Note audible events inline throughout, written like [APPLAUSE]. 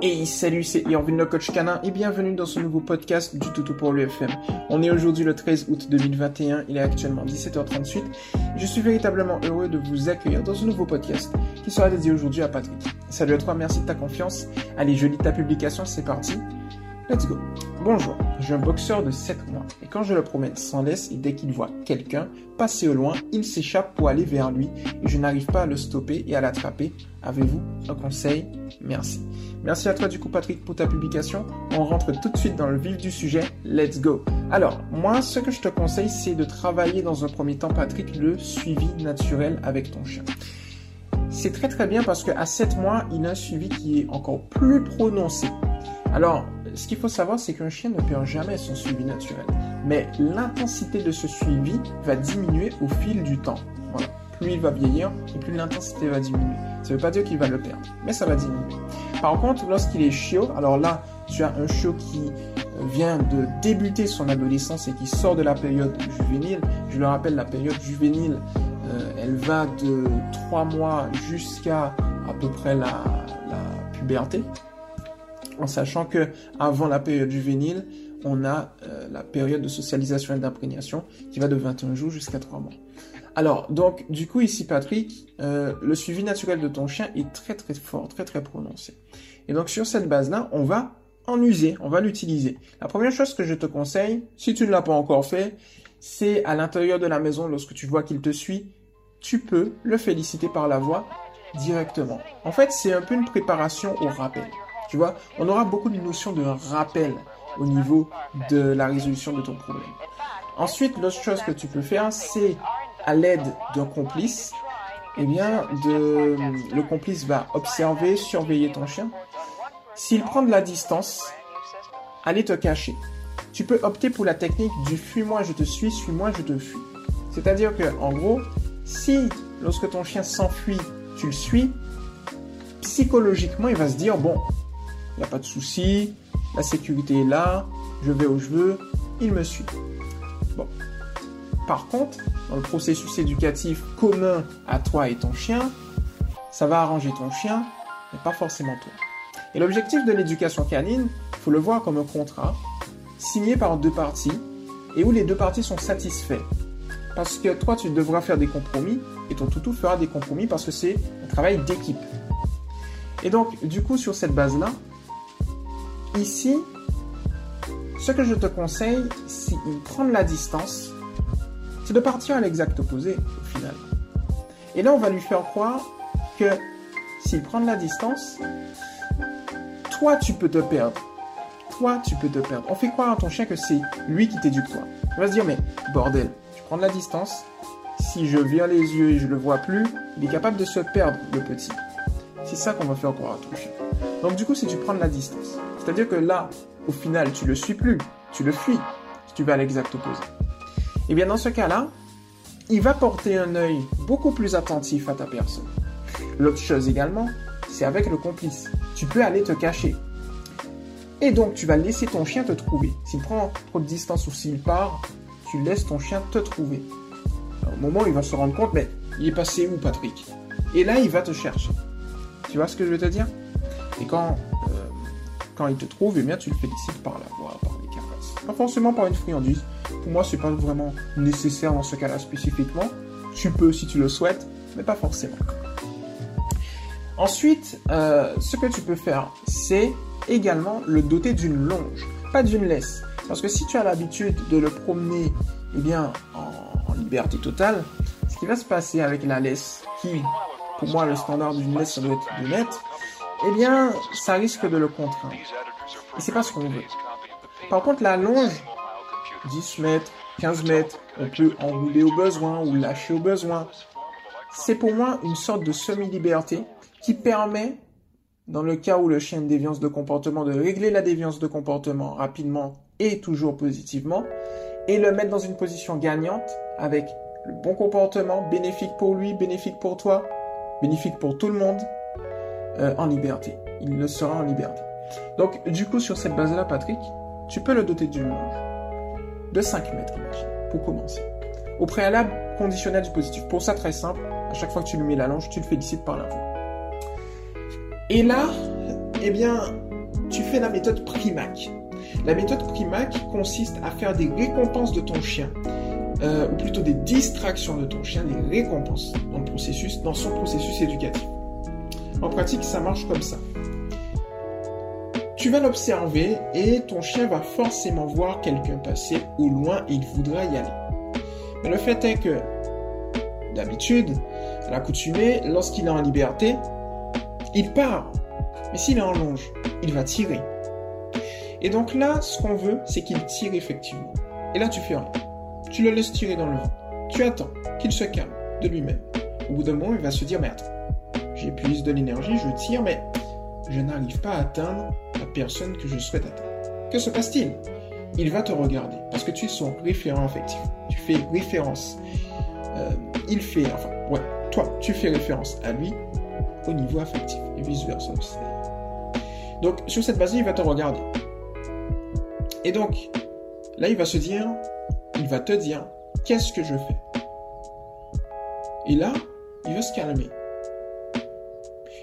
Hey salut, c'est Irvin le coach canin et bienvenue dans ce nouveau podcast du Toutou pour l'UFM. On est aujourd'hui le 13 août 2021, il est actuellement 17h38 et je suis véritablement heureux de vous accueillir dans ce nouveau podcast qui sera dédié aujourd'hui à Patrick. Salut à toi, merci de ta confiance. Allez, je lis ta publication, c'est parti. Let's go. Bonjour, suis un boxeur de 7 mois et quand je le promène sans laisse et dès qu'il voit quelqu'un passer au loin, il s'échappe pour aller vers lui et je n'arrive pas à le stopper et à l'attraper. Avez-vous un conseil? Merci. Merci à toi du coup Patrick pour ta publication. On rentre tout de suite dans le vif du sujet. Let's go. Alors, moi ce que je te conseille c'est de travailler dans un premier temps Patrick le suivi naturel avec ton chien. C'est très très bien parce qu'à 7 mois, il a un suivi qui est encore plus prononcé. Alors, ce qu'il faut savoir, c'est qu'un chien ne perd jamais son suivi naturel. Mais l'intensité de ce suivi va diminuer au fil du temps. Plus il va vieillir, et plus l'intensité va diminuer. Ça ne veut pas dire qu'il va le perdre, mais ça va diminuer. Par contre, lorsqu'il est chiot, alors là, tu as un chiot qui vient de débuter son adolescence et qui sort de la période juvénile. Je le rappelle, la période juvénile, euh, elle va de 3 mois jusqu'à à peu près la puberté en sachant que avant la période juvénile, on a euh, la période de socialisation et d'imprégnation qui va de 21 jours jusqu'à 3 mois. Alors, donc, du coup, ici, Patrick, euh, le suivi naturel de ton chien est très très fort, très très prononcé. Et donc, sur cette base-là, on va en user, on va l'utiliser. La première chose que je te conseille, si tu ne l'as pas encore fait, c'est à l'intérieur de la maison, lorsque tu vois qu'il te suit, tu peux le féliciter par la voix directement. En fait, c'est un peu une préparation au rappel. Tu vois, on aura beaucoup de notions de rappel au niveau de la résolution de ton problème. Ensuite, l'autre chose que tu peux faire, c'est à l'aide d'un complice, eh bien, le complice va observer, surveiller ton chien. S'il prend de la distance, allez te cacher. Tu peux opter pour la technique du fuis-moi, je te suis, suis-moi, je te fuis. C'est-à-dire que, en gros, si lorsque ton chien s'enfuit, tu le suis, psychologiquement, il va se dire, bon, il n'y a pas de souci, la sécurité est là, je vais où je veux, il me suit. Bon. Par contre, dans le processus éducatif commun à toi et ton chien, ça va arranger ton chien, mais pas forcément toi. Et l'objectif de l'éducation canine, il faut le voir comme un contrat signé par deux parties et où les deux parties sont satisfaits. Parce que toi, tu devras faire des compromis et ton toutou fera des compromis parce que c'est un travail d'équipe. Et donc, du coup, sur cette base-là, Ici, ce que je te conseille, c'est de prendre la distance, c'est de partir à l'exact opposé au final. Et là, on va lui faire croire que s'il prend la distance, toi, tu peux te perdre. Toi, tu peux te perdre. On fait croire à ton chien que c'est lui qui t'éduque toi. Il va se dire, mais bordel, tu prends de la distance. Si je vire les yeux et je le vois plus, il est capable de se perdre, le petit. C'est ça qu'on va faire croire à ton chien. Donc du coup, si tu prends de la distance, c'est-à-dire que là, au final, tu le suis plus, tu le fuis, si tu vas à l'exact opposé. Et eh bien dans ce cas-là, il va porter un œil beaucoup plus attentif à ta personne. L'autre chose également, c'est avec le complice. Tu peux aller te cacher. Et donc, tu vas laisser ton chien te trouver. S'il prend trop de distance ou s'il part, tu laisses ton chien te trouver. au moment où il va se rendre compte, mais il est passé où, Patrick? Et là, il va te chercher. Tu vois ce que je veux te dire? Et quand, quand il te trouve, eh bien, tu le félicites par la voix, par les caresses. Pas forcément par une friandise. Pour moi, c'est pas vraiment nécessaire dans ce cas-là spécifiquement. Tu peux si tu le souhaites, mais pas forcément. Ensuite, euh, ce que tu peux faire, c'est également le doter d'une longe, pas d'une laisse. Parce que si tu as l'habitude de le promener eh bien, en, liberté totale, ce qui va se passer avec la laisse qui pour moi le standard d'une laisse ça doit être 2 mètres, eh bien ça risque de le contraindre. Et c'est pas ce qu'on veut. Par contre la longe, 10 mètres, 15 mètres, on peut enrouler au besoin ou lâcher au besoin. C'est pour moi une sorte de semi-liberté qui permet, dans le cas où le chien a une déviance de comportement, de régler la déviance de comportement rapidement et toujours positivement, et le mettre dans une position gagnante avec le bon comportement, bénéfique pour lui, bénéfique pour toi, bénéfique pour tout le monde, euh, en liberté. Il le sera en liberté. Donc, du coup, sur cette base-là, Patrick, tu peux le doter d'une longe de 5 mètres, imagine, pour commencer. Au préalable, conditionnel du positif. Pour ça, très simple, à chaque fois que tu lui mets la longe, tu le félicites par la voix. Et là, eh bien, tu fais la méthode Primac. La méthode Primac consiste à faire des récompenses de ton chien, euh, ou plutôt des distractions de ton chien, des récompenses dans, le processus, dans son processus éducatif. En pratique, ça marche comme ça. Tu vas l'observer et ton chien va forcément voir quelqu'un passer au loin il voudra y aller. Mais le fait est que, d'habitude, à l'accoutumée, lorsqu'il est en liberté, il part. Mais s'il est en longe, il va tirer. Et donc là, ce qu'on veut, c'est qu'il tire effectivement. Et là, tu fais rien. Tu le laisses tirer dans le vent. Tu attends qu'il se calme de lui-même. Au bout d'un moment, il va se dire, mais j'épuise de l'énergie, je tire, mais je n'arrive pas à atteindre la personne que je souhaite atteindre. Que se passe-t-il? Il va te regarder parce que tu es son référent affectif. Tu fais référence. Euh, il fait, enfin, ouais, toi, tu fais référence à lui au niveau affectif et vice-versa aussi. Donc, sur cette base, il va te regarder. Et donc, là, il va se dire, il va te dire, qu'est-ce que je fais? Et là, il va se calmer.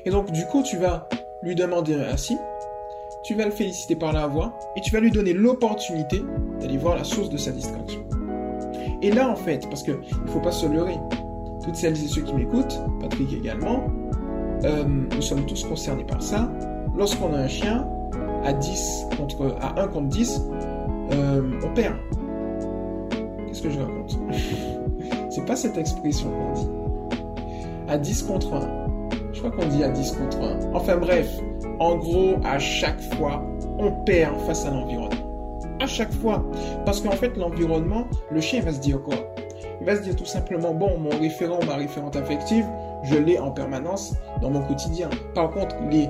Et donc, du coup, tu vas lui demander ainsi, tu vas le féliciter par la voix, et tu vas lui donner l'opportunité d'aller voir la source de sa distraction. Et là, en fait, parce qu'il ne faut pas se leurrer, toutes celles et ceux qui m'écoutent, Patrick également, euh, nous sommes tous concernés par ça. Lorsqu'on a un chien, à 10 contre, à 1 contre 10, euh, on perd. Qu'est-ce que je raconte? [LAUGHS] C'est pas cette expression qu'on dit. À 10 contre 1. Je crois qu'on dit à 10 contre 1. Enfin bref, en gros, à chaque fois, on perd face à l'environnement. À chaque fois. Parce qu'en fait, l'environnement, le chien va se dire quoi? Il va se dire tout simplement, bon, mon référent, ma référente affective, je l'ai en permanence dans mon quotidien. Par contre, les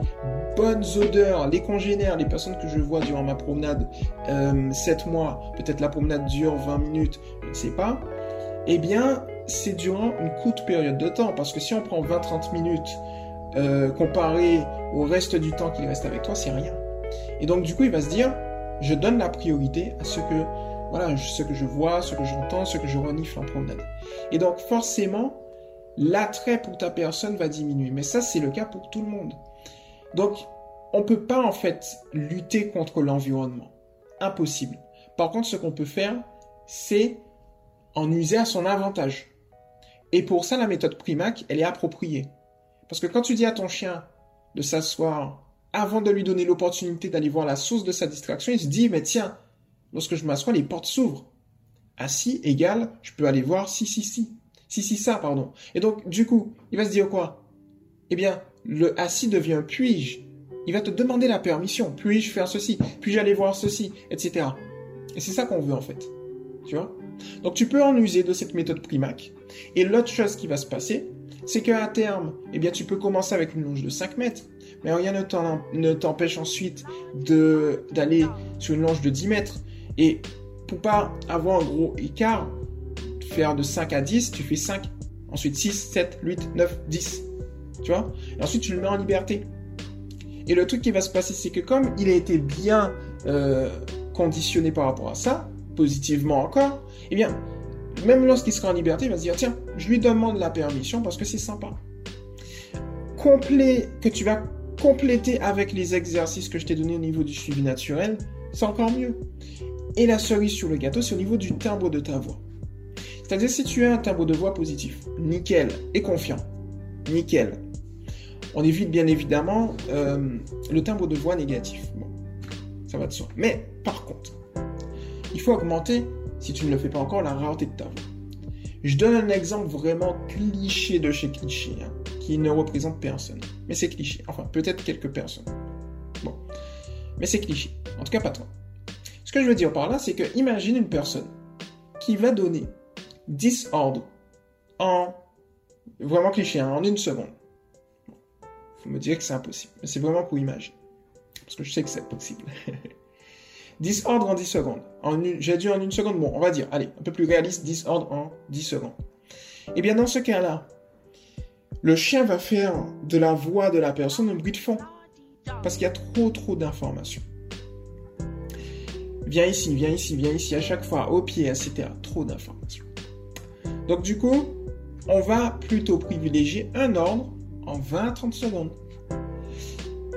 bonnes odeurs, les congénères, les personnes que je vois durant ma promenade, euh, 7 mois, peut-être la promenade dure 20 minutes, je ne sais pas, eh bien, c'est durant une courte période de temps. Parce que si on prend 20-30 minutes euh, comparé au reste du temps qu'il reste avec toi, c'est rien. Et donc, du coup, il va se dire, je donne la priorité à ce que, voilà, ce que je vois, ce que j'entends, ce que je renifle en promenade. Et donc, forcément, l'attrait pour ta personne va diminuer. Mais ça, c'est le cas pour tout le monde. Donc, on ne peut pas en fait lutter contre l'environnement. Impossible. Par contre, ce qu'on peut faire, c'est en user à son avantage. Et pour ça, la méthode Primac, elle est appropriée. Parce que quand tu dis à ton chien de s'asseoir avant de lui donner l'opportunité d'aller voir la source de sa distraction, il se dit, mais tiens, lorsque je m'assois, les portes s'ouvrent. Assis égale, je peux aller voir si, si, si. Si, si, ça, pardon. Et donc, du coup, il va se dire quoi? Eh bien, le assis devient puis-je? Il va te demander la permission. Puis-je faire ceci? Puis-je aller voir ceci? Etc. Et c'est ça qu'on veut en fait. Tu vois? Donc tu peux en user de cette méthode Primac. Et l'autre chose qui va se passer, c'est qu'à terme, eh bien, tu peux commencer avec une longe de 5 mètres. Mais rien ne t'empêche ensuite d'aller sur une longe de 10 mètres. Et pour pas avoir un gros écart, faire de 5 à 10, tu fais 5. Ensuite 6, 7, 8, 9, 10. Tu vois? Et ensuite, tu le mets en liberté. Et le truc qui va se passer, c'est que comme il a été bien euh, conditionné par rapport à ça, positivement encore, eh bien, même lorsqu'il sera en liberté, il va se dire, tiens, je lui demande la permission parce que c'est sympa. Complet, que tu vas compléter avec les exercices que je t'ai donnés au niveau du suivi naturel, c'est encore mieux. Et la cerise sur le gâteau, c'est au niveau du timbre de ta voix. C'est-à-dire si tu as un timbre de voix positif, nickel, et confiant, nickel. On évite bien évidemment euh, le timbre de voix négatif. Ça va de soi. Mais par contre, il faut augmenter, si tu ne le fais pas encore, la rareté de ta voix. Je donne un exemple vraiment cliché de chez cliché, hein, qui ne représente personne. Mais c'est cliché. Enfin, peut-être quelques personnes. Bon. Mais c'est cliché. En tout cas, pas toi. Ce que je veux dire par là, c'est que imagine une personne qui va donner 10 ordres en vraiment cliché, hein, en une seconde. Vous me direz que c'est impossible, mais c'est vraiment pour imaginer. Parce que je sais que c'est possible. [LAUGHS] 10 ordres en 10 secondes. J'ai dit en une seconde, bon, on va dire, allez, un peu plus réaliste, 10 ordres en 10 secondes. Eh bien dans ce cas-là, le chien va faire de la voix de la personne un bruit de fond. Parce qu'il y a trop trop d'informations. Viens ici, viens ici, viens ici, à chaque fois, au pied, etc. Trop d'informations. Donc du coup, on va plutôt privilégier un ordre en 20 30 secondes.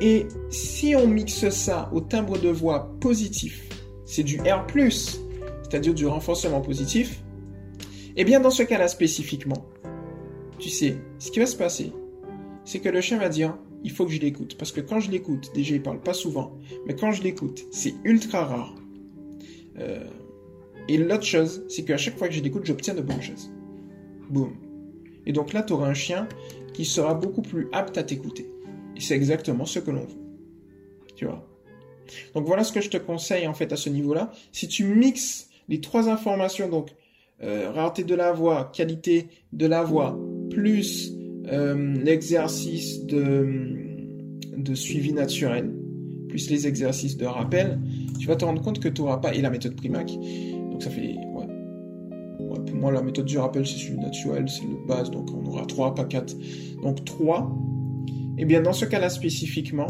Et si on mixe ça au timbre de voix positif, c'est du R+, c'est-à-dire du renforcement positif, eh bien dans ce cas-là spécifiquement, tu sais, ce qui va se passer, c'est que le chien va dire, il faut que je l'écoute. Parce que quand je l'écoute, déjà il parle pas souvent, mais quand je l'écoute, c'est ultra rare. Euh, et l'autre chose, c'est qu'à chaque fois que je l'écoute, j'obtiens de bonnes choses. Boum. Et donc là, tu auras un chien qui sera beaucoup plus apte à t'écouter. C'est exactement ce que l'on veut. Tu vois Donc voilà ce que je te conseille en fait à ce niveau-là. Si tu mixes les trois informations, donc euh, rareté de la voix, qualité de la voix, plus euh, l'exercice de, de suivi naturel, plus les exercices de rappel, tu vas te rendre compte que tu n'auras pas, et la méthode Primac, donc ça fait, pour moi la méthode du rappel c'est suivi naturel, c'est le base, donc on aura 3, pas 4. Donc 3, et eh bien dans ce cas-là spécifiquement,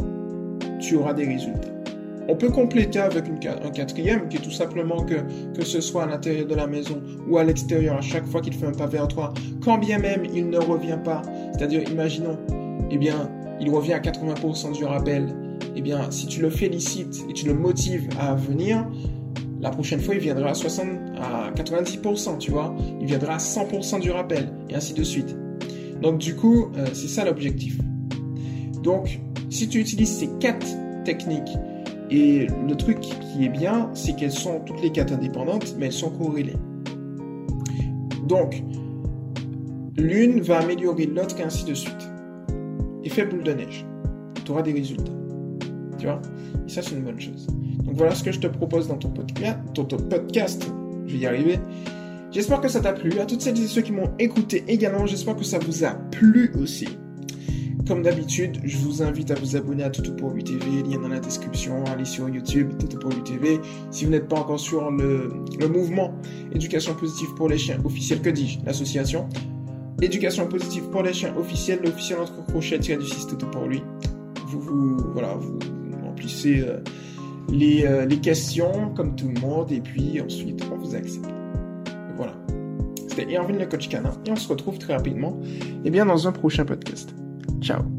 tu auras des résultats. On peut compléter avec un quatrième qui est tout simplement que, ce soit à l'intérieur de la maison ou à l'extérieur, à chaque fois qu'il fait un pavé en trois, quand bien même il ne revient pas, c'est-à-dire imaginons, eh bien, il revient à 80% du rappel, eh bien, si tu le félicites et tu le motives à venir, la prochaine fois, il viendra à 60, à 90%, tu vois. Il viendra à 100% du rappel, et ainsi de suite. Donc, du coup, euh, c'est ça l'objectif. Donc, si tu utilises ces quatre techniques et le truc qui est bien, c'est qu'elles sont toutes les quatre indépendantes, mais elles sont corrélées. Donc, l'une va améliorer l'autre et ainsi de suite. Effet boule de neige. Tu auras des résultats. Tu vois? Et ça, c'est une bonne chose. Donc voilà ce que je te propose dans ton podcast. Ton, ton podcast. Je vais y arriver. J'espère que ça t'a plu. À toutes celles et ceux qui m'ont écouté également, j'espère que ça vous a plu aussi. Comme d'habitude, je vous invite à vous abonner à Toto pour lui TV, lien dans la description, allez sur YouTube, Toto pour lui TV. Si vous n'êtes pas encore sur le, mouvement Éducation positive pour les chiens officiel, que dis-je, l'association Éducation positive pour les chiens officiel, l'officiel entre crochets tiré du 6 Toto pour lui. Vous, voilà, vous remplissez euh, les, euh, les questions comme tout le monde et puis ensuite on vous accepte. Voilà. C'était Irvin le coach canin et on se retrouve très rapidement et eh bien dans un prochain podcast. Ciao